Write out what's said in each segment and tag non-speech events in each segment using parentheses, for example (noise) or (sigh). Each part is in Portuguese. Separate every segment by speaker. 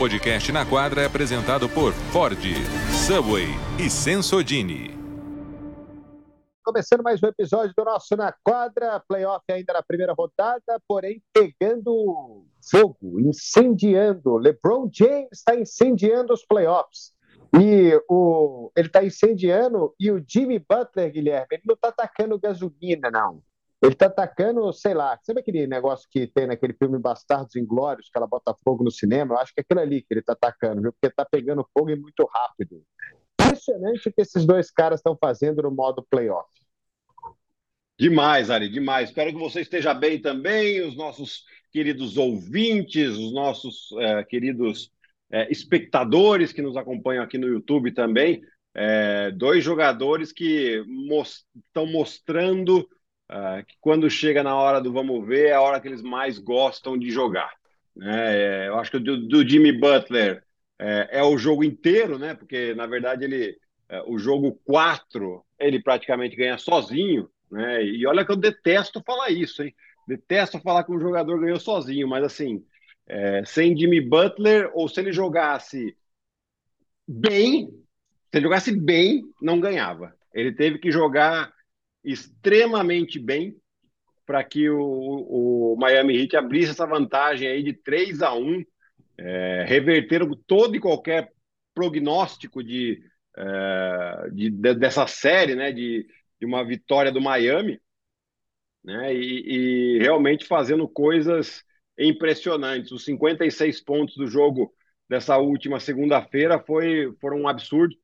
Speaker 1: podcast Na Quadra é apresentado por Ford, Subway e Sensodini.
Speaker 2: Começando mais um episódio do nosso Na Quadra, playoff ainda na primeira rodada, porém pegando fogo, incendiando. LeBron James está incendiando os playoffs. E o, ele está incendiando e o Jimmy Butler, Guilherme, ele não está atacando gasolina, não. Ele está atacando, sei lá, sabe aquele negócio que tem naquele filme Bastardos Inglórios, que ela bota fogo no cinema? Eu acho que é aquilo ali que ele está atacando, viu? Porque está pegando fogo e muito rápido. Impressionante o que esses dois caras estão fazendo no modo playoff.
Speaker 3: Demais, Ari, demais. Espero que você esteja bem também, os nossos queridos ouvintes, os nossos é, queridos é, espectadores que nos acompanham aqui no YouTube também. É, dois jogadores que estão mostrando uh, que quando chega na hora do vamos ver, é a hora que eles mais gostam de jogar. Né? É, eu acho que do, do Jimmy Butler é, é, o jogo inteiro, né? Porque na verdade ele é, o jogo 4 ele praticamente ganha sozinho, né? E olha que eu detesto falar isso, hein? Detesto falar que um jogador ganhou sozinho, mas assim, é, sem Jimmy Butler, ou se ele jogasse bem, se ele jogasse bem, não ganhava. Ele teve que jogar extremamente bem para que o, o, Miami Heat abrisse essa vantagem aí de 3 a 1 é, reverteram todo e qualquer prognóstico de, é, de, de, dessa série, né, de, de uma vitória do Miami, né, e, e realmente fazendo coisas impressionantes. Os 56 pontos do jogo dessa última segunda-feira foram um absurdo,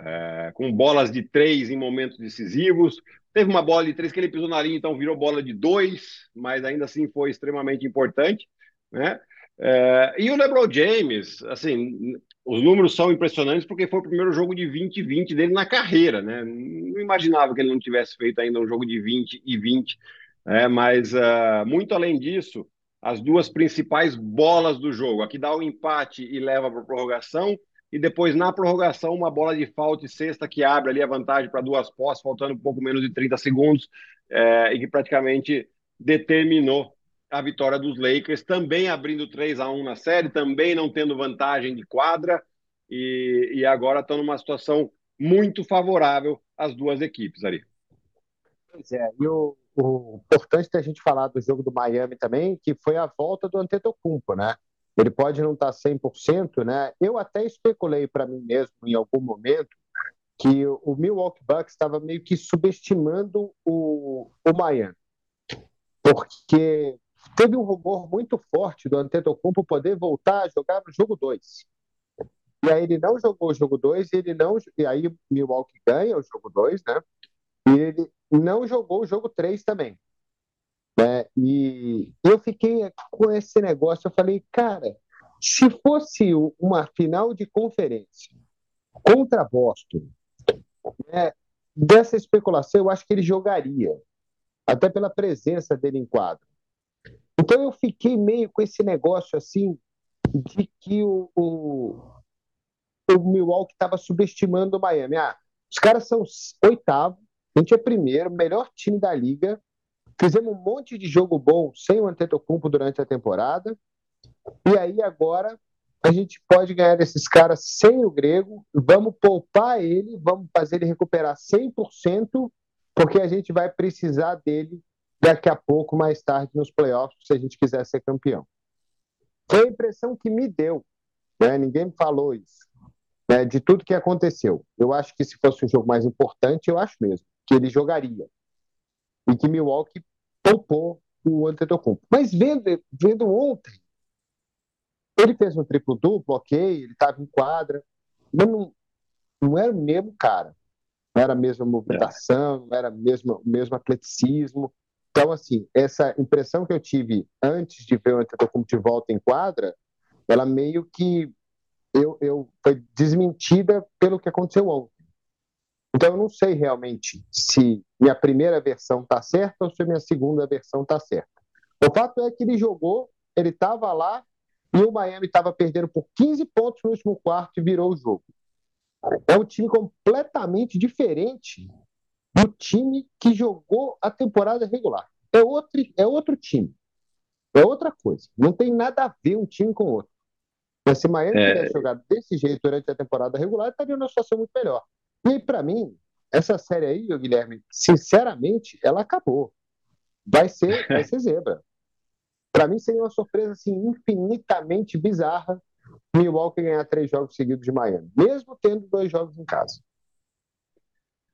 Speaker 3: é, com bolas de três em momentos decisivos, Teve uma bola de três que ele pisou na linha, então virou bola de dois, mas ainda assim foi extremamente importante, né? É, e o LeBron James, assim, os números são impressionantes porque foi o primeiro jogo de 20 e 20 dele na carreira, né? Não imaginava que ele não tivesse feito ainda um jogo de 20 e 20, né? mas uh, muito além disso, as duas principais bolas do jogo, aqui dá o empate e leva para a prorrogação, e depois na prorrogação uma bola de falta e sexta que abre ali a vantagem para duas postes, faltando um pouco menos de 30 segundos, é, e que praticamente determinou a vitória dos Lakers, também abrindo 3 a 1 na série, também não tendo vantagem de quadra, e, e agora estão numa situação muito favorável às duas equipes ali.
Speaker 2: Pois é, e o, o importante da gente falar do jogo do Miami também, que foi a volta do Antetokounmpo, né? Ele pode não estar 100%, né? Eu até especulei para mim mesmo em algum momento que o Milwaukee Bucks estava meio que subestimando o, o Miami. Porque teve um rumor muito forte do Antetokounmpo poder voltar a jogar no jogo 2. E aí ele não jogou o jogo 2 e ele não e aí Milwaukee ganha o jogo 2, né? E ele não jogou o jogo 3 também. Né? E eu fiquei com esse negócio, eu falei, cara, se fosse uma final de conferência contra Boston, né, dessa especulação, eu acho que ele jogaria, até pela presença dele em quadro. Então eu fiquei meio com esse negócio assim, de que o, o, o Milwaukee estava subestimando o Miami. Ah, os caras são oitavo, a gente é primeiro, melhor time da liga, Fizemos um monte de jogo bom sem o Antetokounmpo durante a temporada. E aí agora a gente pode ganhar desses caras sem o Grego. Vamos poupar ele, vamos fazer ele recuperar 100%, porque a gente vai precisar dele daqui a pouco, mais tarde, nos playoffs, se a gente quiser ser campeão. Foi a impressão que me deu. Né? Ninguém me falou isso. Né? De tudo que aconteceu. Eu acho que se fosse um jogo mais importante, eu acho mesmo que ele jogaria e que Milwaukee poupou o Antetokounmpo. Mas vendo, vendo ontem, ele fez um triplo-duplo, ok, ele estava em quadra, mas não, não era o mesmo cara. Não era a mesma movimentação, não era mesmo, o mesmo atleticismo. Então, assim, essa impressão que eu tive antes de ver o Antetokounmpo de volta em quadra, ela meio que eu, eu foi desmentida pelo que aconteceu ontem. Então, eu não sei realmente se minha primeira versão está certa ou se minha segunda versão está certa. O fato é que ele jogou, ele estava lá e o Miami estava perdendo por 15 pontos no último quarto e virou o jogo. É um time completamente diferente do time que jogou a temporada regular. É outro, é outro time. É outra coisa. Não tem nada a ver um time com o outro. Mas se Miami é... tivesse jogado desse jeito durante a temporada regular, estaria numa situação muito melhor. E para mim, essa série aí, Guilherme, sinceramente, ela acabou. Vai ser, (laughs) vai ser zebra. Para mim, seria uma surpresa assim, infinitamente bizarra Milwaukee ganhar três jogos seguidos de Miami, mesmo tendo dois jogos em casa.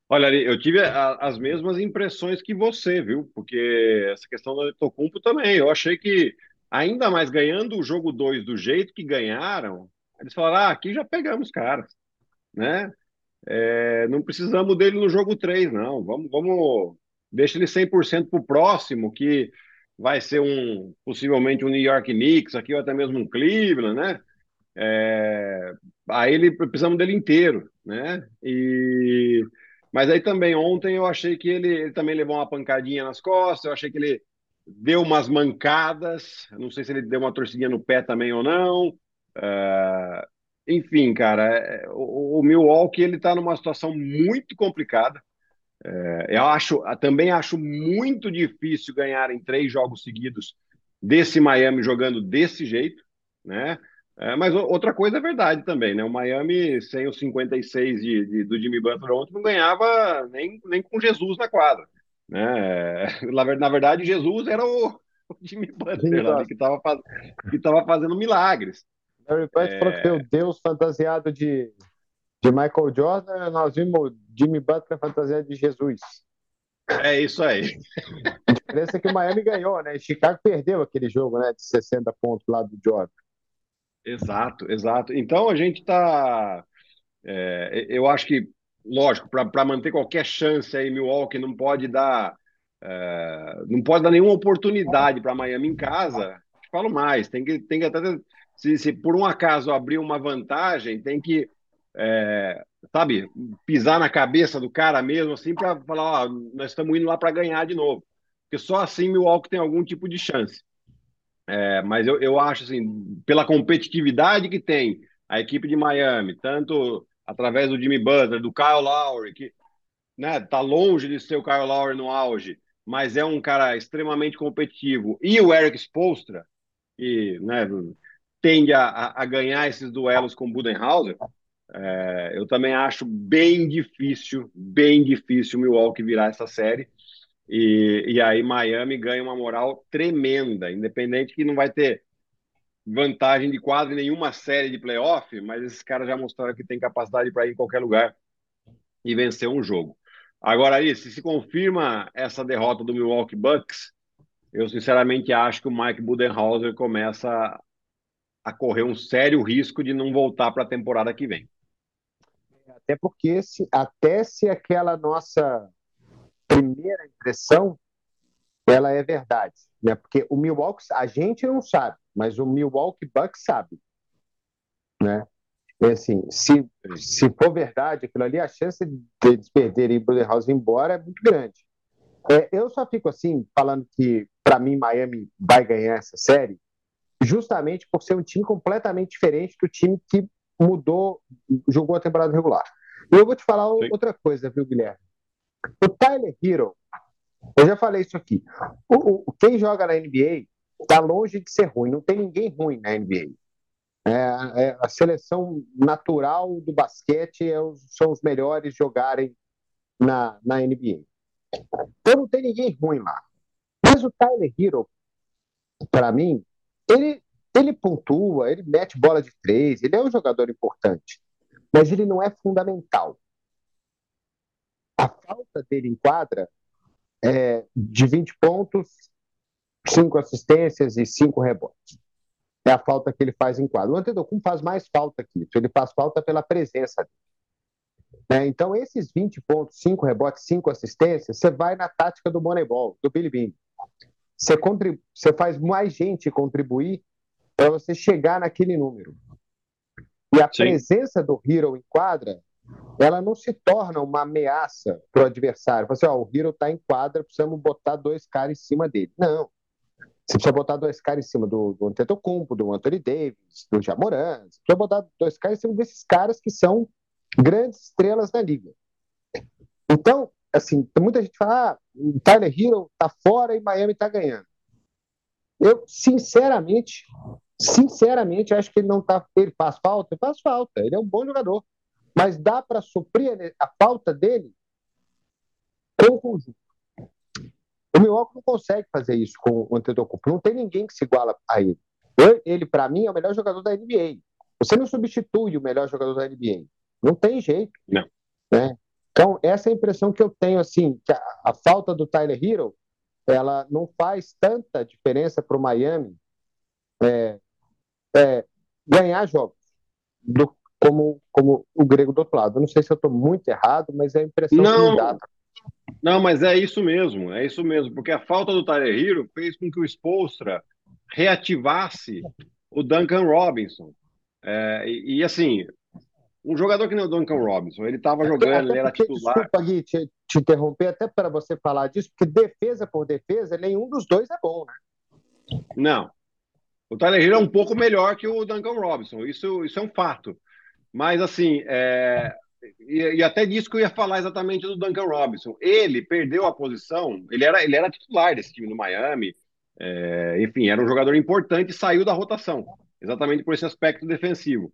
Speaker 3: Olha, eu tive a, as mesmas impressões que você, viu? Porque essa questão do Tocumpo também. Eu achei que, ainda mais ganhando o jogo 2 do jeito que ganharam, eles falaram: ah, aqui já pegamos caras, né? É, não precisamos dele no jogo 3, não. Vamos, vamos deixa ele 100% para o próximo, que vai ser um possivelmente um New York Knicks, aqui ou até mesmo um Cleveland, né? É, aí ele precisamos dele inteiro, né? E mas aí também ontem eu achei que ele, ele, também levou uma pancadinha nas costas, eu achei que ele deu umas mancadas, não sei se ele deu uma torcidinha no pé também ou não. Uh, enfim, cara, é, o, o Milwaukee ele está numa situação muito complicada. É, eu acho, também acho muito difícil ganhar em três jogos seguidos desse Miami jogando desse jeito, né? É, mas outra coisa é verdade também, né? O Miami, sem os 56 de, de, do Jimmy Butler ontem, não ganhava nem, nem com Jesus na quadra. Né? (laughs) Na verdade, Jesus era o, (laughs) o Jimmy Butler lá, que estava faz, fazendo milagres.
Speaker 2: Larry Bird é... falou que tem o Deus fantasiado de, de Michael Jordan, nós vimos o Jimmy Butler fantasiado de Jesus.
Speaker 3: É isso aí.
Speaker 2: A diferença é que o Miami ganhou, né? Chicago perdeu aquele jogo, né? De 60 pontos lá do Jordan.
Speaker 3: Exato, exato. Então a gente está. É, eu acho que, lógico, para manter qualquer chance aí, Milwaukee não pode dar. É, não pode dar nenhuma oportunidade para Miami em casa. Falo mais, tem que, tem que até. Se, se por um acaso abrir uma vantagem, tem que, é, sabe, pisar na cabeça do cara mesmo, assim, para falar: ó, nós estamos indo lá para ganhar de novo. Porque só assim Milwaukee tem algum tipo de chance. É, mas eu, eu acho assim, pela competitividade que tem a equipe de Miami, tanto através do Jimmy Butler, do Kyle Lowry, que né, tá longe de ser o Kyle Lowry no auge, mas é um cara extremamente competitivo, e o Eric Spolstra, que né, tende a, a ganhar esses duelos com Budenhauser, é, eu também acho bem difícil, bem difícil Milwaukee virar essa série. E, e aí Miami ganha uma moral tremenda, independente que não vai ter vantagem de quase nenhuma série de playoff, mas esses caras já mostraram que tem capacidade para ir em qualquer lugar e vencer um jogo. Agora, aí, se se confirma essa derrota do Milwaukee Bucks, eu sinceramente acho que o Mike Budenholzer começa a correr um sério risco de não voltar para a temporada que vem.
Speaker 2: Até porque se, até se aquela nossa primeira impressão, ela é verdade, né? Porque o Milwaukee, a gente não sabe, mas o Milwaukee Bucks sabe, né? Assim, se, se for verdade aquilo ali, a chance de eles perderem House embora é muito grande. É, eu só fico assim, falando que, para mim, Miami vai ganhar essa série, justamente por ser um time completamente diferente do time que mudou, jogou a temporada regular. E eu vou te falar Sim. outra coisa, viu, Guilherme? O Tyler Hero, eu já falei isso aqui. O, o quem joga na NBA está longe de ser ruim. Não tem ninguém ruim na NBA. É, é, a seleção natural do basquete é os, são os melhores jogarem na, na NBA. Então não tem ninguém ruim lá. Mas o Tyler Hero, para mim, ele, ele pontua, ele mete bola de três, ele é um jogador importante, mas ele não é fundamental. A falta dele em quadra é de 20 pontos, 5 assistências e 5 rebotes. É a falta que ele faz em quadra. O Antetokounmpo faz mais falta que isso. Ele faz falta pela presença dele. Né? Então, esses 20 pontos, 5 rebotes, 5 assistências, você vai na tática do Moneyball, do Billy Bean. Você, você faz mais gente contribuir para você chegar naquele número. E a Sim. presença do Hero em quadra ela não se torna uma ameaça para o adversário. Você, assim, ó, o Hero está em quadra, precisamos botar dois caras em cima dele. Não. Você precisa botar dois caras em cima do, do Antetokounmpo, do Anthony Davis, do Jamoran. Você precisa botar dois caras em cima desses caras que são grandes estrelas da liga. Então, assim, muita gente fala, ah, o Tyler Hero está fora e Miami está ganhando. Eu, sinceramente, Sinceramente, acho que ele não tá. Ele faz falta? Ele faz falta. Ele é um bom jogador. Mas dá para suprir a falta dele com o conjunto. O Milwaukee não consegue fazer isso com o Antetokounmpo. Não tem ninguém que se iguala a ele. Ele, para mim, é o melhor jogador da NBA. Você não substitui o melhor jogador da NBA. Não tem jeito.
Speaker 3: Não.
Speaker 2: Né? Então, essa é a impressão que eu tenho, assim, que a, a falta do Tyler Hero, ela não faz tanta diferença para o Miami é, é, ganhar jogos do, como, como o grego do outro lado. Eu não sei se eu estou muito errado, mas é a impressão
Speaker 3: não,
Speaker 2: que me dá.
Speaker 3: Não, mas é isso mesmo, é isso mesmo, porque a falta do Tyler Hero fez com que o Spolstra reativasse o Duncan Robinson. É, e, e, assim, um jogador que nem o Duncan Robinson, ele estava jogando, ele era titular.
Speaker 2: Desculpa, Gui, te, te interromper, até para você falar disso, porque defesa por defesa, nenhum dos dois é bom, né?
Speaker 3: Não. O Tyler Hero é um pouco melhor que o Duncan Robinson, isso, isso é um fato. Mas, assim, é, e, e, até disso que eu ia falar exatamente do Duncan Robinson. Ele perdeu a posição, ele era, ele era titular desse time do Miami, é, enfim, era um jogador importante e saiu da rotação, exatamente por esse aspecto defensivo.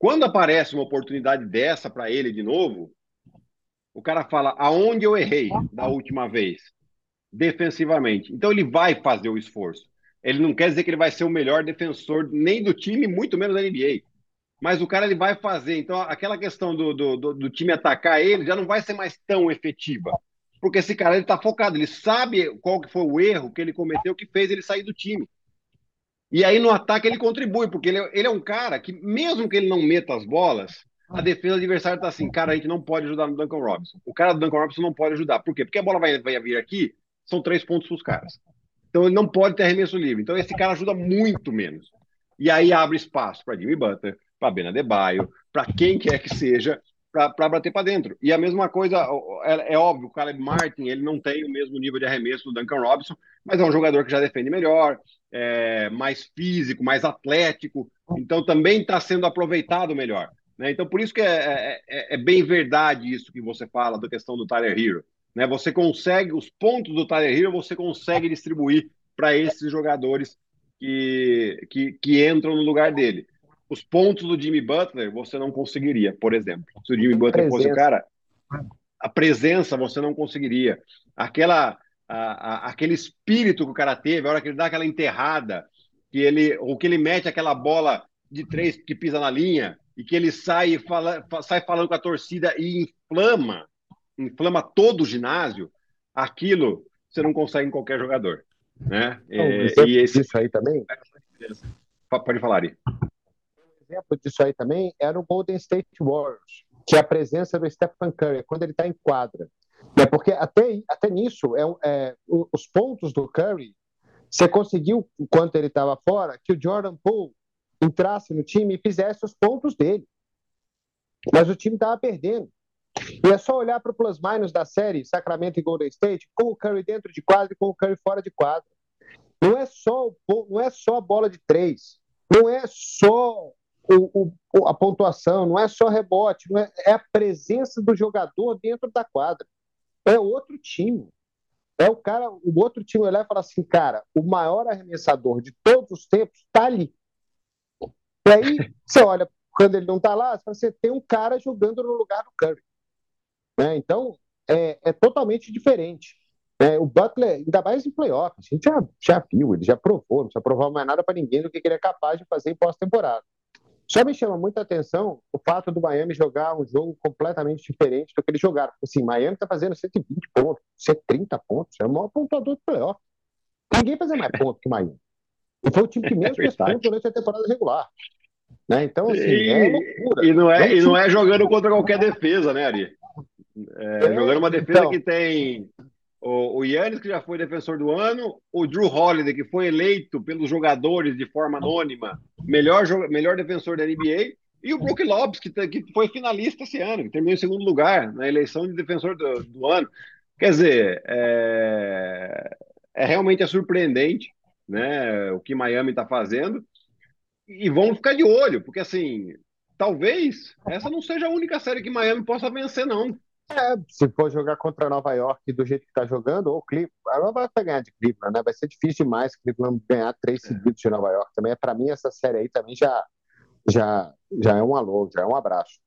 Speaker 3: Quando aparece uma oportunidade dessa para ele de novo, o cara fala aonde eu errei da última vez, defensivamente. Então ele vai fazer o esforço. Ele não quer dizer que ele vai ser o melhor defensor nem do time, muito menos da NBA mas o cara ele vai fazer. Então, aquela questão do, do, do, time atacar ele já não vai ser mais tão efetiva. Porque esse cara ele tá focado, ele sabe qual que foi o erro que ele cometeu que fez ele sair do time. E aí no ataque ele contribui, porque ele, ele é um cara que, mesmo que ele não meta as bolas, a defesa adversária tá assim, cara, a gente não pode ajudar no Duncan Robinson. O cara do Duncan Robinson não pode ajudar. Por quê? Porque a bola vai, vai vir aqui, são três pontos para os caras. Então ele não pode ter arremesso livre. Então esse cara ajuda muito menos. E aí abre espaço para Jimmy Butler, para Bena Debaio, para quem quer que seja, para bater para dentro. E a mesma coisa, é, é, óbvio, o Caleb Martin, ele não tem o mesmo nível de arremesso do Duncan Robinson, mas é um jogador que já defende melhor, é, mais físico, mais atlético, então também está sendo aproveitado melhor. Né? Então, por isso que é, é, é, é, bem verdade isso que você fala da questão do Tyler Hero. Né? Você consegue, os pontos do Tyler Hero, você consegue distribuir para esses jogadores que, que, que entram no lugar dele os pontos do Jimmy Butler você não conseguiria, por exemplo. Se o Jimmy Butler fosse o cara, a presença você não conseguiria. Aquela, a, a, aquele espírito que o cara teve, a hora que ele dá aquela enterrada, que ele, ou que ele mete aquela bola de três que pisa na linha e que ele sai, fala, sai falando com a torcida e inflama, inflama todo o ginásio, aquilo você não consegue em qualquer jogador. Né?
Speaker 2: Não, é, e esse... Isso aí também?
Speaker 3: Pode falar, aí
Speaker 2: exemplo disso aí também era o Golden State Warriors, que é a presença do Stephen Curry, quando ele está em quadra. É porque até, até nisso, é, é, os pontos do Curry, você conseguiu, enquanto ele estava fora, que o Jordan Poole entrasse no time e fizesse os pontos dele. Mas o time estava perdendo. E é só olhar para o plus-minus da série Sacramento e Golden State, com o Curry dentro de quadra e com o Curry fora de quadra. Não é só, não é só a bola de três. Não é só o, o, a pontuação, não é só rebote, é, é, a presença do jogador dentro da quadra. É outro time. É o cara, o outro time olhar e falar assim, cara, o maior arremessador de todos os tempos está ali. E aí, (laughs) você olha, quando ele não está lá, você tem um cara jogando no lugar do Curry. Né? Então, é, é totalmente diferente. É, o Butler, ainda mais em playoffs, a gente já, já viu, ele já provou, não precisa provar mais nada para ninguém do que ele é capaz de fazer em pós-temporada. Só me chama muita atenção o fato do Miami jogar um jogo completamente diferente do que eles jogaram. Assim, Miami está fazendo 120 pontos, 130 pontos, é o maior pontuador do playoff. Ninguém fazia mais pontos que Miami. E foi o time que menos fez pontos durante a temporada regular. Né? Então, assim,
Speaker 3: e,
Speaker 2: é loucura.
Speaker 3: E não é, e não é jogando contra qualquer defesa, né, Ari? É, é, jogando uma defesa então, que tem o, o Yannis, que já foi defensor do ano, o Drew Holiday, que foi eleito pelos jogadores de forma anônima, melhor, melhor defensor da NBA, e o Brook Lopes, que, que foi finalista esse ano, que terminou em segundo lugar na eleição de defensor do, do ano. Quer dizer, é, é realmente é surpreendente né, o que Miami está fazendo. E vamos ficar de olho, porque assim, talvez essa não seja a única série que Miami possa vencer, não.
Speaker 2: É, se for jogar contra Nova York do jeito que está jogando, ou Cleveland, a Nova York vai ganhar de Cleveland, né? Vai ser difícil demais Cleveland ganhar três é. seguidos de Nova York. Também, para mim, essa série aí também já, já, já é um alô, já é um abraço.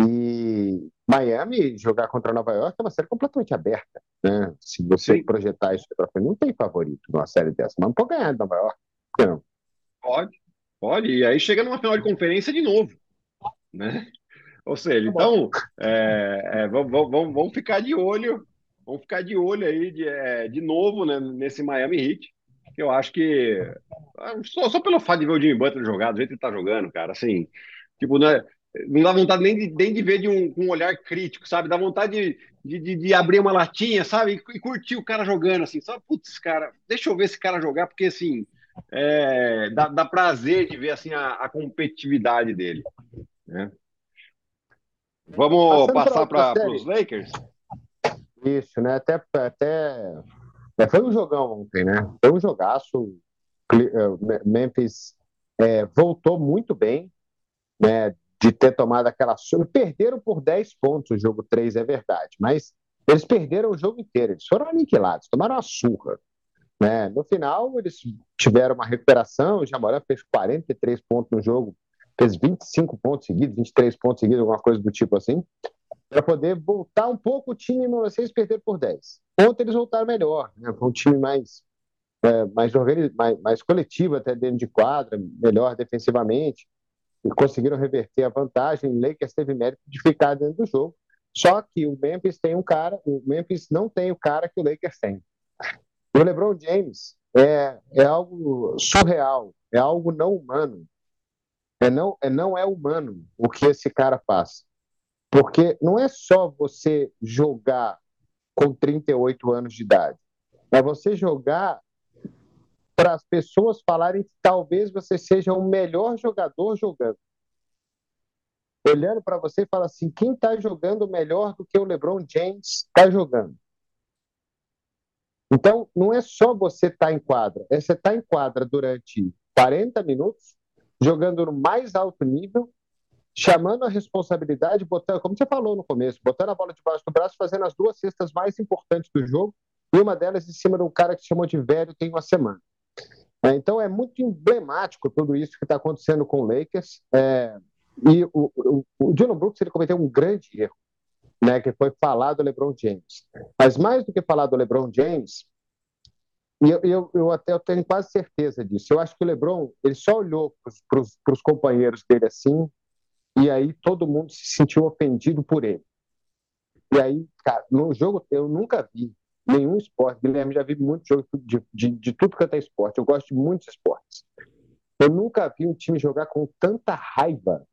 Speaker 2: E Miami jogar contra Nova York é uma série completamente aberta, né? Se você Sim. projetar isso para frente, não tem favorito numa série dessa, mas não pode ganhar de Nova York, não?
Speaker 3: Pode, pode. E aí chega numa final de conferência de novo, né? Ou seja, tá então, é, é, vamos, vamos, vamos ficar de olho, vamos ficar de olho aí de, é, de novo né, nesse Miami Heat, que eu acho que ah, só, só, pelo fato de ver o Jimmy Butler jogar, do jeito que ele tá jogando, cara, assim, tipo, não, é, não dá vontade nem de, nem de ver de um, um olhar crítico, sabe? Dá vontade de, de, de, abrir uma latinha, sabe? E, e curtir o cara jogando, assim, só, putz, cara, deixa eu ver esse cara jogar, porque, assim, é, dá, dá prazer de ver, assim, a, a competitividade dele, né? Vamos passar para os Lakers?
Speaker 2: Isso, né? Até, até é, foi um jogão ontem, né? Foi um jogaço. É, Memphis é, voltou muito bem, né? De ter tomado aquela surra. Perderam por 10 pontos o jogo 3, é verdade, mas eles perderam o jogo inteiro. Eles foram aniquilados, tomaram uma surra. Né? No final, eles tiveram uma recuperação. O Jamoran fez 43 pontos no jogo fez 25 pontos seguidos, 23 pontos seguidos, alguma coisa do tipo assim, para poder voltar um pouco o time vocês perderam por 10. Ontem eles voltaram melhor, né? um time mais, é, mais, organiz... mais, mais coletivo até dentro de quadra, melhor defensivamente, e conseguiram reverter a vantagem. O Lakers teve mérito de ficar dentro do jogo. Só que o Memphis tem um cara, o Memphis não tem o cara que o Lakers tem. O LeBron James é, é algo surreal, é algo não humano. É não, é não é humano o que esse cara faz. Porque não é só você jogar com 38 anos de idade. É você jogar para as pessoas falarem que talvez você seja o melhor jogador jogando. Olhando para você e fala assim: quem está jogando melhor do que o LeBron James está jogando? Então, não é só você estar tá em quadra, é você estar tá em quadra durante 40 minutos jogando no mais alto nível, chamando a responsabilidade, botando, como você falou no começo, botando a bola debaixo do braço, fazendo as duas cestas mais importantes do jogo, e uma delas em cima de um cara que chamou de velho tem uma semana. É, então é muito emblemático tudo isso que está acontecendo com o Lakers. É, e o, o, o Dylan Brooks ele cometeu um grande erro, né, que foi falar do LeBron James. Mas mais do que falar do LeBron James, e eu, eu, eu, até eu tenho quase certeza disso. Eu acho que o LeBron ele só olhou para os companheiros dele assim, e aí todo mundo se sentiu ofendido por ele. E aí, cara, no jogo eu nunca vi nenhum esporte. Guilherme já vi muito jogo de, de, de tudo que é esporte. Eu gosto de muitos esportes. Eu nunca vi um time jogar com tanta raiva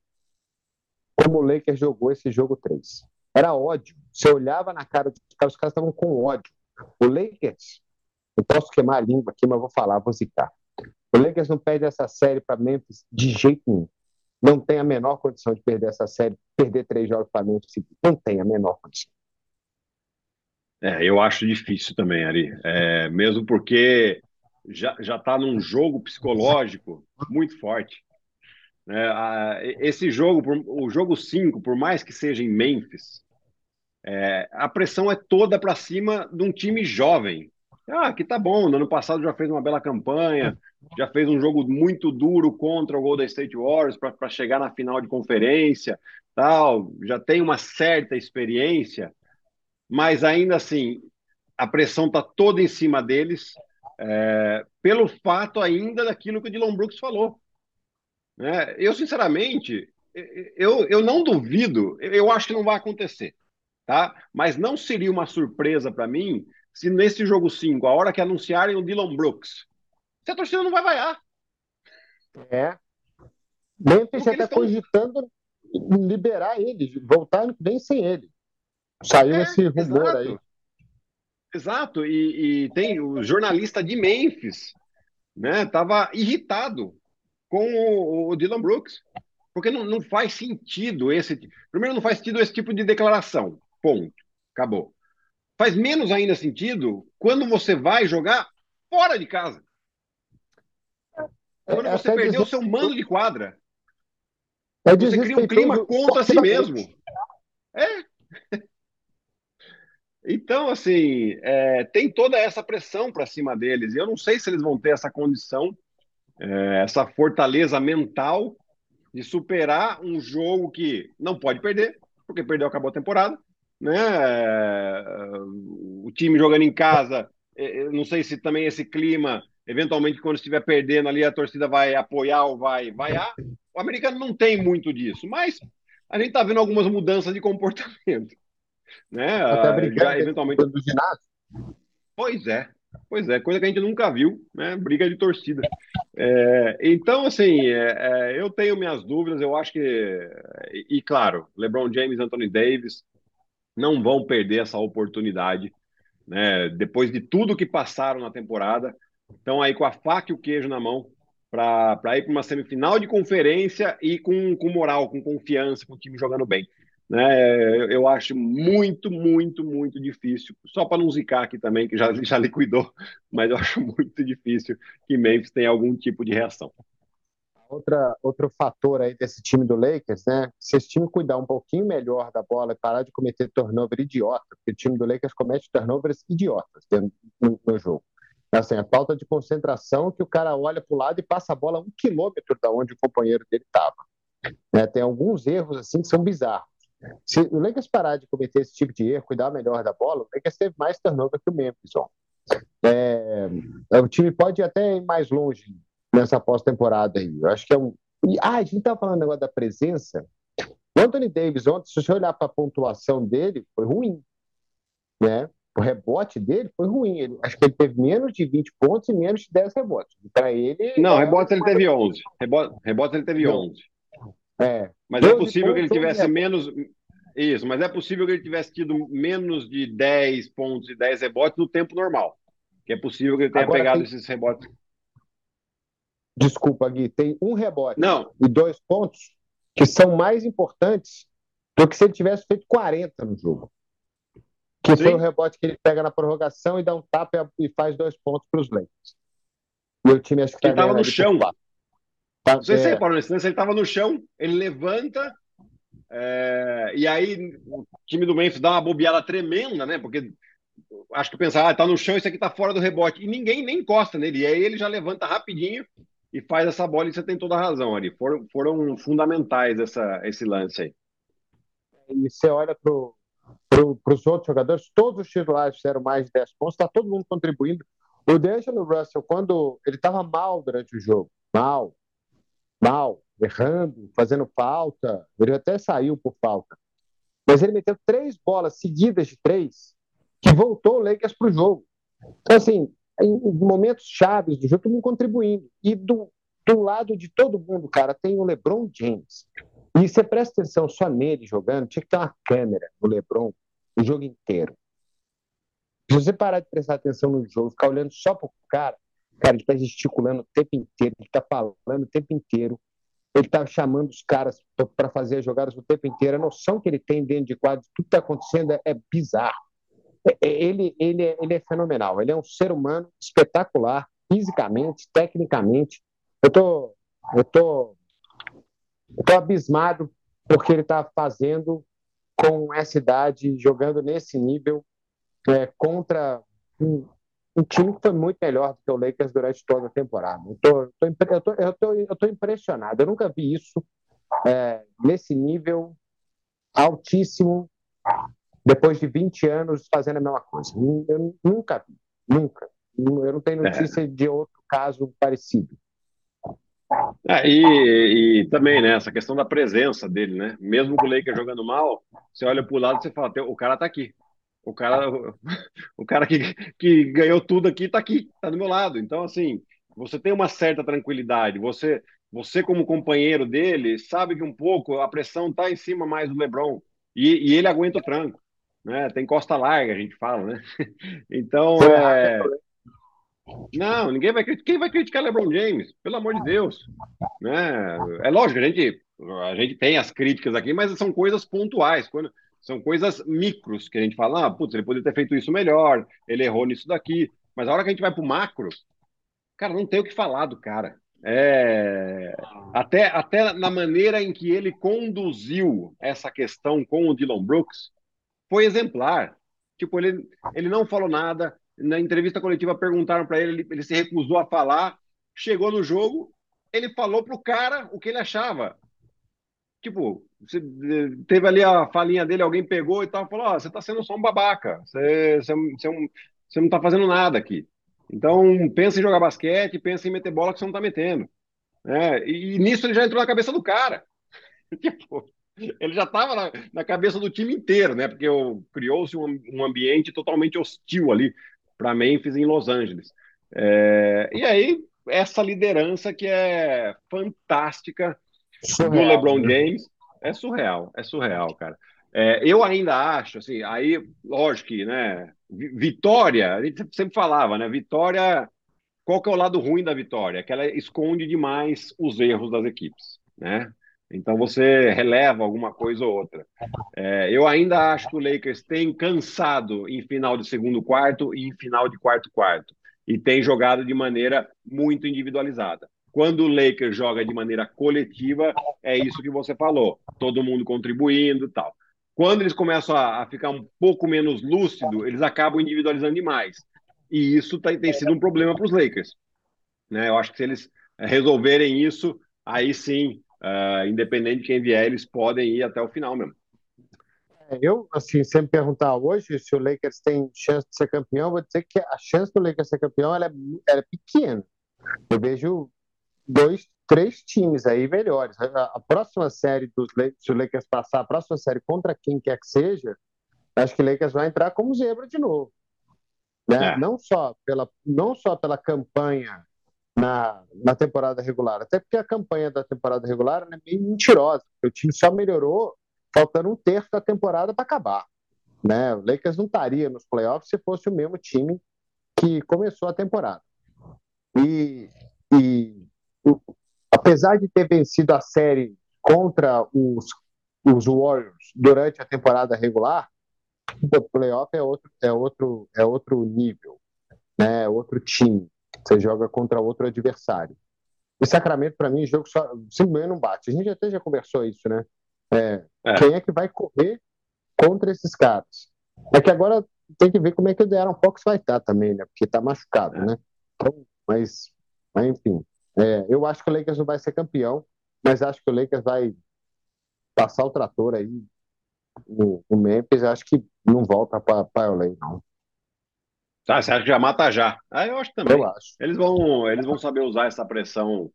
Speaker 2: como o Lakers jogou esse jogo 3. Era ódio. Você olhava na cara dos caras, os caras estavam com ódio. O Lakers eu posso queimar a língua aqui, mas vou falar, vou zicar. O Lakers não perde essa série para Memphis de jeito nenhum. Não tem a menor condição de perder essa série, perder três jogos para Memphis. Não tem a menor condição.
Speaker 3: É, eu acho difícil também, Ari. É, mesmo porque já está num jogo psicológico muito forte. É, a, esse jogo, o jogo 5, por mais que seja em Memphis, é, a pressão é toda para cima de um time jovem, ah, que tá bom, no ano passado já fez uma bela campanha, já fez um jogo muito duro contra o Golden State Warriors para chegar na final de conferência, tal, já tem uma certa experiência, mas ainda assim a pressão está toda em cima deles, é, pelo fato ainda daquilo que o Dylan Brooks falou. É, eu, sinceramente, eu, eu não duvido, eu acho que não vai acontecer, tá? Mas não seria uma surpresa para mim se nesse jogo 5, a hora que anunciarem o Dylan Brooks, se a torcida não vai vaiar.
Speaker 2: É. Memphis já está estão... cogitando liberar ele, voltar bem sem ele. Saiu é, esse rumor exato. aí.
Speaker 3: Exato, e, e, tem o jornalista de Memphis, né? Tava irritado com o, o Dylan Brooks, porque não, não faz sentido esse. Primeiro, não faz sentido esse tipo de declaração. Ponto. Acabou. Faz menos ainda sentido quando você vai jogar fora de casa. Quando é, você perdeu o seu mando de quadra. É você cria um clima contra si mesmo. É. (laughs) Então, assim, é, tem toda essa pressão para cima deles. E eu não sei se eles vão ter essa condição, é, essa fortaleza mental de superar um jogo que não pode perder, porque perdeu, acabou a temporada. Né? É, o time jogando em casa, é, não sei se também esse clima, eventualmente, quando estiver perdendo ali, a torcida vai apoiar ou vai vaiar. O americano não tem muito disso, mas a gente está vendo algumas mudanças de comportamento. Né?
Speaker 2: Até brigar eventualmente do ginásio.
Speaker 3: Pois é, pois é, coisa que a gente nunca viu, né? Briga de torcida. É, então, assim, é, é, eu tenho minhas dúvidas, eu acho que. E, claro, LeBron James Anthony Davis não vão perder essa oportunidade, né? Depois de tudo que passaram na temporada, estão aí com a faca e o queijo na mão para ir para uma semifinal de conferência e com, com moral, com confiança, com o time jogando bem. Né? Eu acho muito, muito, muito difícil. Só para não zicar aqui também, que já, (laughs) já liquidou, mas eu acho muito difícil que Memphis tenha algum tipo de reação.
Speaker 2: Outra, outro fator aí desse time do Lakers, né? Se esse time cuidar um pouquinho melhor da bola e parar de cometer turnover idiota, porque o time do Lakers comete turnovers idiotas no, no jogo. Assim, a falta de concentração que o cara olha para o lado e passa a bola um quilômetro da onde o companheiro dele estava. Né? Tem alguns erros assim que são bizarros. Se o Lakers parar de cometer esse tipo de erro, cuidar melhor da bola, o Lakers teve mais turnover que o Memphis. É, o time pode ir até ir mais longe nessa pós-temporada aí. Eu acho que é um. Ah, a gente estava falando negócio da presença. O Anthony Davis ontem, se você olhar para a pontuação dele, foi ruim. Né? O rebote dele foi ruim. Ele, acho que ele teve menos de 20 pontos e menos de 10 rebotes. Para ele.
Speaker 3: Não, rebote ele teve 11. Rebote, rebote ele teve 11. É. Mas é possível que ele tivesse menos. Isso, mas é possível que ele tivesse tido menos de 10 pontos e 10 rebotes no tempo normal. Que é possível que ele tenha Agora pegado tem... esses rebotes.
Speaker 2: Desculpa, Gui, tem um rebote
Speaker 3: Não.
Speaker 2: e dois pontos que são mais importantes do que se ele tivesse feito 40 no jogo. Que Sim. foi o rebote que ele pega na prorrogação e dá um tapa e faz dois pontos para os Lakers.
Speaker 3: E o time acho que tá estava no chão. Tá, não sei é... se você reparou nesse lance, ele estava no chão, ele levanta, é... e aí o time do Memphis dá uma bobeada tremenda, né? Porque acho que pensava, ah, tá no chão, isso aqui tá fora do rebote. E ninguém nem encosta nele. E aí ele já levanta rapidinho e faz essa bola, e você tem toda a razão ali. Foram, foram fundamentais essa, esse lance aí.
Speaker 2: E você olha para os outros jogadores, todos os titulares fizeram mais de 10 pontos, está todo mundo contribuindo. O D'Angelo Russell, quando ele estava mal durante o jogo, mal, mal, errando, fazendo falta. Ele até saiu por falta. Mas ele meteu três bolas seguidas de três que voltou o Lakers para o jogo. Então, assim, em momentos chaves do jogo, todo mundo contribuindo. E do, do lado de todo mundo, cara, tem o LeBron James. E você presta atenção só nele jogando, tinha que ter uma câmera no LeBron o jogo inteiro. Se você parar de prestar atenção no jogo, ficar olhando só para o cara, Cara, ele está gesticulando o tempo inteiro, ele está falando o tempo inteiro, ele está chamando os caras para fazer as jogadas o tempo inteiro. A noção que ele tem dentro de quadro, tudo que está acontecendo é, é bizarro. É, é, ele, ele, é, ele é fenomenal. Ele é um ser humano espetacular, fisicamente, tecnicamente. Eu tô, eu tô, eu tô abismado porque ele está fazendo com essa idade, jogando nesse nível é, contra um, um time que foi muito melhor do que o Lakers durante toda a temporada. Eu tô, tô, eu, tô, eu, tô, eu tô impressionado. Eu nunca vi isso é, nesse nível altíssimo, depois de 20 anos fazendo a mesma coisa. Eu nunca vi, nunca. Eu não tenho é. notícia é. de outro caso parecido.
Speaker 3: É, e, e, também, né, essa questão da presença dele, né? Mesmo com o Lakers jogando mal, você olha para o lado e você fala, o cara tá aqui. O cara, (laughs) o cara que, que ganhou tudo aqui está aqui, está do meu lado. Então, assim, você tem uma certa tranquilidade. Você, você como companheiro dele, sabe que um pouco a pressão está em cima mais do LeBron e, e, ele aguenta o tranco, né? Tem costa larga, a gente fala, né? (laughs) Então, é... não, ninguém vai criticar. Quem vai criticar LeBron James? Pelo amor de Deus, né? É lógico, a gente a gente tem as críticas aqui, mas são coisas pontuais. Quando são coisas micros que a gente fala, ah, putz, ele poderia ter feito isso melhor, ele errou nisso daqui. Mas a hora que a gente vai para o macro, cara, não tem o que falar do cara. É... Até, até na maneira em que ele conduziu essa questão com o Dylan Brooks, foi exemplar. Tipo, ele, ele não falou nada. Na entrevista coletiva perguntaram para ele, ele, ele se recusou a falar. Chegou no jogo, ele falou pro cara o que ele achava. Tipo, você, teve ali a falinha dele, alguém pegou e tal, falou: oh, você tá sendo só um babaca, você, você, você, você não tá fazendo nada aqui. Então, pensa em jogar basquete, pensa em meter bola que você não tá metendo. É, e, e nisso ele já entrou na cabeça do cara. (laughs) tipo, ele já estava na, na, cabeça do time inteiro, né? Porque criou-se um, um, ambiente totalmente hostil ali para Memphis em Los Angeles. É, e aí, essa liderança que é fantástica surreal, do LeBron né? James é surreal, é surreal, cara. É, eu ainda acho, assim, aí, lógico que, né? Vitória, a gente sempre falava, né? Vitória, qual que é o lado ruim da vitória? É que ela esconde demais os erros das equipes, né? Então você releva alguma coisa ou outra. É, eu ainda acho que o Lakers tem cansado em final de segundo quarto e em final de quarto quarto e tem jogado de maneira muito individualizada. Quando o Lakers joga de maneira coletiva, é isso que você falou, todo mundo contribuindo e tal. Quando eles começam a, a ficar um pouco menos lúcido, eles acabam individualizando demais. E isso tá, tem sido um problema para os Lakers. Né? Eu acho que se eles resolverem isso, aí sim uh, independente de quem vier, eles podem ir até o final mesmo.
Speaker 2: É, eu, assim, sempre perguntar hoje se o Lakers tem chance de ser campeão, vou dizer que a chance do Lakers ser campeão ela é, ela é pequena. Eu vejo dois, três times aí melhores. A, a próxima série dos Lakers, se o Lakers passar a próxima série contra quem quer que seja, acho que o Lakers vai entrar como zebra de novo. Né? É. Não, só pela, não só pela campanha na, na temporada regular. Até porque a campanha da temporada regular é meio mentirosa. O time só melhorou faltando um terço da temporada para acabar. Né? O Lakers não estaria nos playoffs se fosse o mesmo time que começou a temporada. E, e o, apesar de ter vencido a série contra os, os Warriors durante a temporada regular, o playoff é outro, é outro, é outro nível, né? É outro time. Você joga contra outro adversário. E Sacramento, para mim, jogo só, simplesmente não bate. A gente até já conversou isso, né? É, é. Quem é que vai correr contra esses caras? É que agora tem que ver como é que o De'Aaron Fox vai estar também, né? Porque está machucado, é. né? Então, mas, mas, enfim, é, eu acho que o Lakers não vai ser campeão, mas acho que o Lakers vai passar o trator aí no, no Memphis. Acho que não volta para o LA, não.
Speaker 3: Tá, você acha que já mata já? Ah, eu acho também. Eu acho. Eles vão, eles vão saber usar essa pressão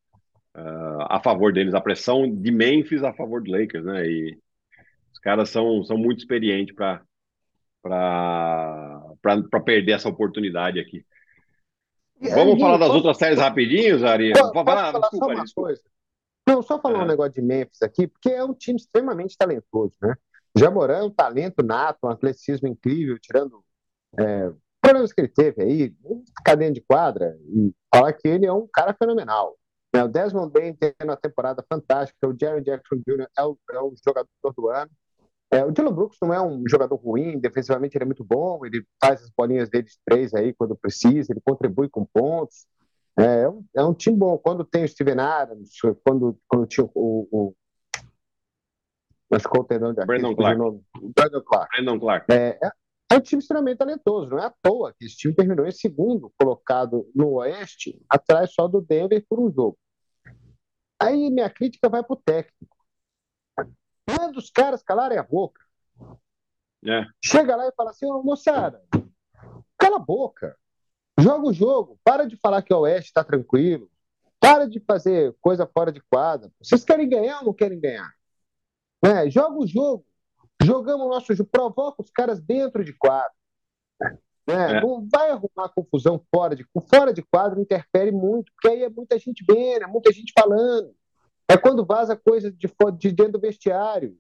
Speaker 3: uh, a favor deles, a pressão de Memphis a favor do Lakers, né? E os caras são, são muito experientes para para perder essa oportunidade aqui. Vamos falar das outras séries rapidinhos, Ari?
Speaker 2: Posso, falar, falar desculpa, só uma desculpa. coisa? Não, só falar é. um negócio de Memphis aqui, porque é um time extremamente talentoso, né? Jamoran é um talento nato, um atleticismo incrível, tirando é, problemas que ele teve aí, ficar dentro de quadra e falar que ele é um cara fenomenal. Né? O Desmond Bain tendo uma temporada fantástica, o Jerry Jackson Jr. é o, é o jogador do ano. É, o Dylan Brooks não é um jogador ruim, defensivamente ele é muito bom, ele faz as bolinhas dele de três aí quando precisa, ele contribui com pontos. É, é, um, é um time bom. Quando tem o Steven Adams, quando, quando tinha o. o machucou o tendão de
Speaker 3: Brandon Clark.
Speaker 2: Brandon Clark.
Speaker 3: Brandon Clark.
Speaker 2: É, é é um time extremamente talentoso, não é à toa que esse time terminou em segundo colocado no Oeste, atrás só do Denver por um jogo. Aí minha crítica vai para o técnico. Manda os caras calarem a boca.
Speaker 3: É.
Speaker 2: Chega lá e fala assim, oh, moçada, cala a boca. Joga o jogo. Para de falar que o Oeste está tranquilo. Para de fazer coisa fora de quadra. Vocês querem ganhar ou não querem ganhar? É, joga o jogo. Jogamos o nosso jogo, provoca os caras dentro de quadro. Né? É. Não vai arrumar confusão fora de fora de quadro, interfere muito, porque aí é muita gente vendo, é muita gente falando. É quando vaza coisa de, de dentro do vestiário.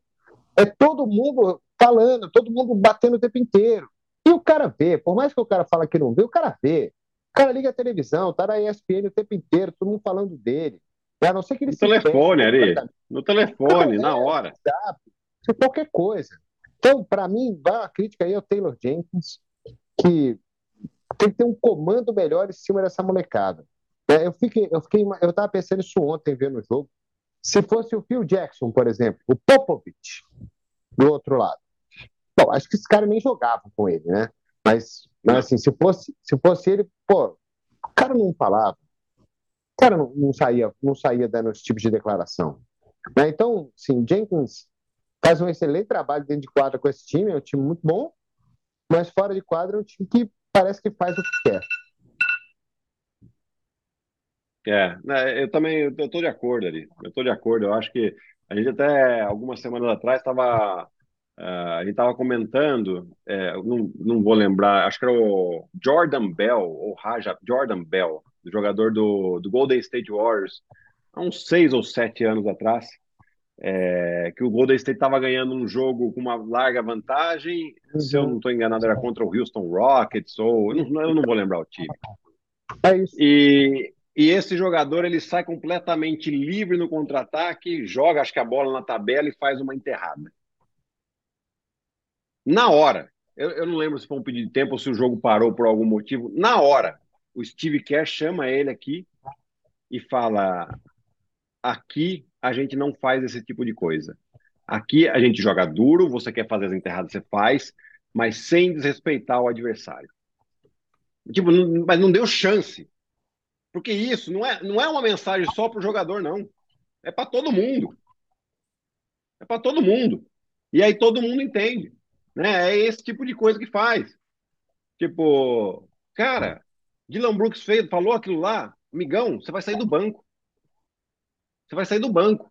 Speaker 2: É todo mundo falando, todo mundo batendo o tempo inteiro. E o cara vê, por mais que o cara fala que não vê, o cara vê. O cara liga a televisão, tá na ESPN o tempo inteiro, todo mundo falando dele. A não ser que ele
Speaker 3: no telefone, Ari. No telefone, na hora.
Speaker 2: Qualquer coisa. Então, para mim, a crítica aí ao Taylor Jenkins, que tem que ter um comando melhor em cima dessa molecada. É, eu fiquei, eu fiquei, eu estava pensando isso ontem vendo o jogo. Se fosse o Phil Jackson, por exemplo, o Popovich do outro lado, Bom, acho que esse cara nem jogava com ele, né? Mas, mas assim, se fosse, se fosse ele, pô, o cara não falava. O cara não, não saía, não saía dando esse tipo de declaração. Né? Então, sim, Jenkins faz um excelente trabalho dentro de quadra com esse time, é um time muito bom, mas fora de quadra é um time que parece que faz o que quer.
Speaker 3: É, né, eu também eu tô de acordo ali. Eu tô de acordo. Eu acho que a gente até algumas semanas atrás estava uh, a gente estava comentando, é, não, não vou lembrar, acho que era o Jordan Bell ou Raja Jordan Bell, jogador do, do Golden State Warriors, há uns seis ou sete anos atrás, é, que o Golden State estava ganhando um jogo com uma larga vantagem, uhum. se eu não estou enganado era contra o Houston Rockets ou eu não, eu não vou lembrar o time. É isso. E e esse jogador ele sai completamente livre no contra-ataque, joga, acho que a bola na tabela e faz uma enterrada. Na hora, eu, eu, não lembro se foi um pedido de tempo ou se o jogo parou por algum motivo. Na hora, o Steve Kerr chama ele aqui e fala: aqui a gente não faz esse tipo de coisa. Aqui a gente joga duro, você quer fazer as enterradas, você faz, mas sem desrespeitar o adversário. Tipo, não, mas não deu chance. Porque isso não é, não é uma mensagem só para o jogador, não. É para todo mundo. É para todo mundo. E aí todo mundo entende. Né? É esse tipo de coisa que faz. Tipo, cara, Dylan Brooks fez, falou aquilo lá, amigão, você vai sair do banco. Você vai sair do banco.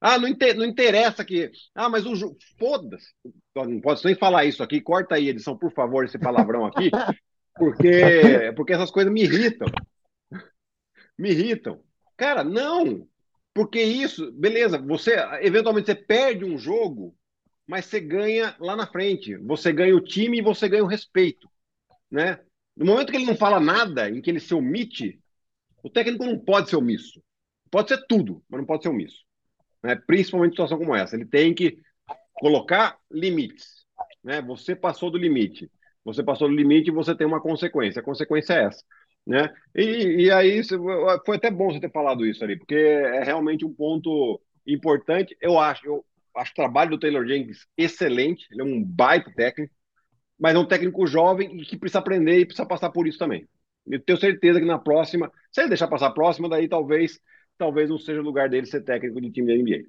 Speaker 3: Ah, não, inter, não interessa que. Ah, mas o jogo. Foda-se. Não posso nem falar isso aqui. Corta aí, edição, por favor, esse palavrão aqui. (laughs) Porque, porque essas coisas me irritam me irritam. Cara, não. Porque isso, beleza, você eventualmente você perde um jogo, mas você ganha lá na frente. Você ganha o time e você ganha o respeito, né? No momento que ele não fala nada, em que ele se omite, o técnico não pode ser omisso. Pode ser tudo, mas não pode ser omisso. Né? Principalmente em situação como essa. Ele tem que colocar limites. Né? Você passou do limite. Você passou do limite e você tem uma consequência. A consequência é essa. Né? E, e aí foi até bom você ter falado isso ali, porque é realmente um ponto importante. Eu acho, eu acho o trabalho do Taylor Jenkins excelente, ele é um baita técnico, mas é um técnico jovem e que precisa aprender e precisa passar por isso também. Eu tenho certeza que na próxima, se ele deixar passar a próxima, daí talvez talvez não seja o lugar dele ser técnico de time da NBA.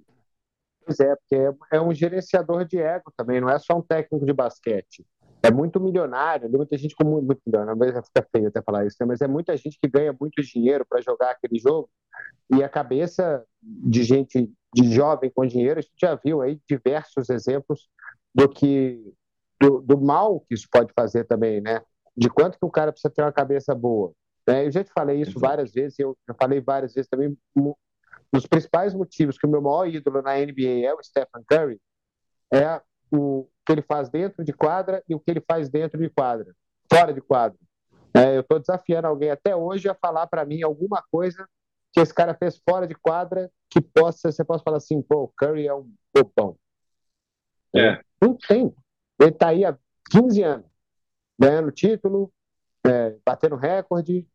Speaker 2: Pois é, porque é um gerenciador de ego também, não é só um técnico de basquete é muito milionário, muita gente com muito, muito milionário, fica feio até falar isso, né? mas é muita gente que ganha muito dinheiro para jogar aquele jogo e a cabeça de gente, de jovem com dinheiro, a gente já viu aí diversos exemplos do que do, do mal que isso pode fazer também, né? De quanto que o cara precisa ter uma cabeça boa. Né? Eu já te falei isso várias vezes, eu já falei várias vezes também. Um dos principais motivos que o meu maior ídolo na NBA é o Stephen Curry é o que ele faz dentro de quadra e o que ele faz dentro de quadra, fora de quadra. É, eu estou desafiando alguém até hoje a falar para mim alguma coisa que esse cara fez fora de quadra que possa, você possa falar assim, pô, o Curry é um bobão.
Speaker 3: É.
Speaker 2: Não tem. Ele está aí há 15 anos, ganhando título, é, batendo recorde.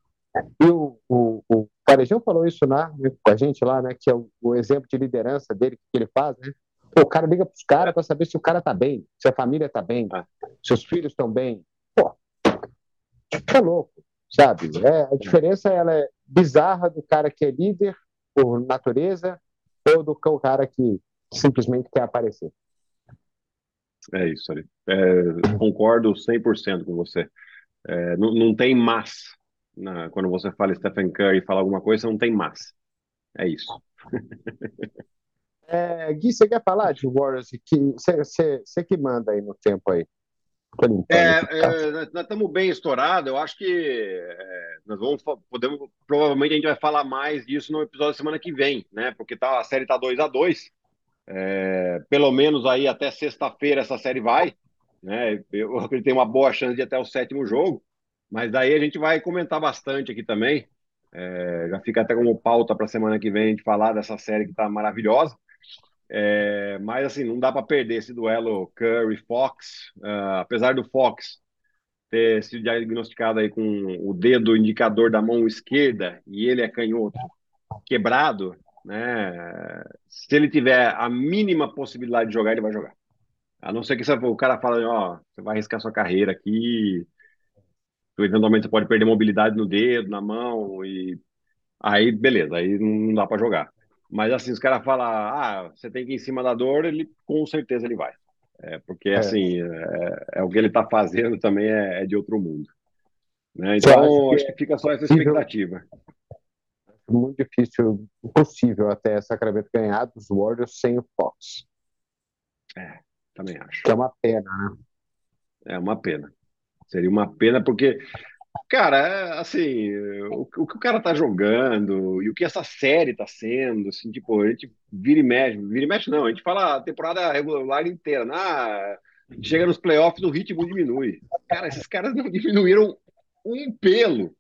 Speaker 2: E o, o, o Parejão falou isso né, com a gente lá, né, que é o, o exemplo de liderança dele que ele faz, né? Pô, o cara liga pros caras para saber se o cara tá bem, se a família tá bem, ah. se os filhos estão bem. Pô, tá louco, sabe? É, a diferença ela é bizarra do cara que é líder por natureza ou do cara que simplesmente quer aparecer.
Speaker 3: É isso ali. É, concordo 100% com você. É, não, não tem mas. Na, quando você fala Stephen Curry e fala alguma coisa, não tem mas. É isso.
Speaker 2: É, Gui, você quer falar de Warriors? Você que manda aí no tempo aí.
Speaker 3: É, é, nós estamos bem estourados. Eu acho que é, nós vamos podemos provavelmente a gente vai falar mais disso no episódio da semana que vem, né? Porque tá, a série tá 2 a 2 é, Pelo menos aí até sexta-feira essa série vai. Né? Eu acredito que tem uma boa chance de ir até o sétimo jogo. Mas daí a gente vai comentar bastante aqui também. É, já fica até como pauta para a semana que vem a gente falar dessa série que está maravilhosa. É, mas assim, não dá para perder esse duelo Curry-Fox. Uh, apesar do Fox ter sido diagnosticado aí com o dedo indicador da mão esquerda e ele é canhoto quebrado, né? Se ele tiver a mínima possibilidade de jogar, ele vai jogar. A não ser que o cara fale, ó, você vai arriscar sua carreira aqui, eventualmente você pode perder mobilidade no dedo, na mão, e aí beleza, aí não dá para jogar. Mas assim, os caras falam, ah, você tem que ir em cima da dor, ele com certeza ele vai. É, porque é. assim, é, é, o que ele está fazendo também é, é, de outro mundo. Né? Então, acho que, fica só essa expectativa.
Speaker 2: Muito difícil, impossível até Sacramento ganhar dos Warriors sem o Fox.
Speaker 3: É, também acho.
Speaker 2: Que é uma pena, né?
Speaker 3: É uma pena. Seria uma pena porque, cara, é, assim, o, o que o cara tá jogando e o que essa série tá sendo, assim, tipo, a gente vira e mexe, vira e mexe não, a gente fala a temporada regular inteira, na, chega nos playoffs o ritmo diminui. Cara, esses caras não diminuíram um pelo,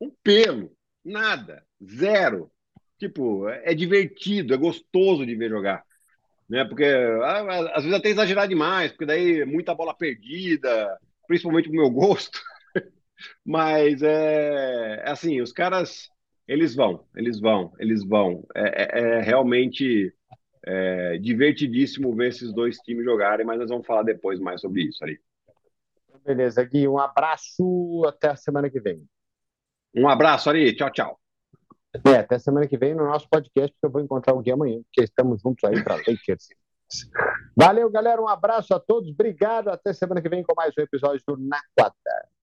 Speaker 3: um pelo, nada, zero. Tipo, é divertido, é gostoso de ver jogar né? Porque ah, às vezes até exagerar demais, porque daí muita bola perdida, principalmente pro meu gosto. (laughs) Mas é, é, assim, os caras eles vão, eles vão, eles vão. É, é, é realmente é, divertidíssimo ver esses dois times jogarem, mas nós vamos falar depois mais sobre isso ali.
Speaker 2: Beleza, Gui, um abraço, até a semana que vem.
Speaker 3: Um abraço, Ari, tchau, tchau.
Speaker 2: É, até semana que vem no nosso podcast, que eu vou encontrar o Gui amanhã, porque estamos juntos aí para Lakers. Valeu, galera. Um abraço a todos. Obrigado. Até semana que vem com mais um episódio do Na Quadra.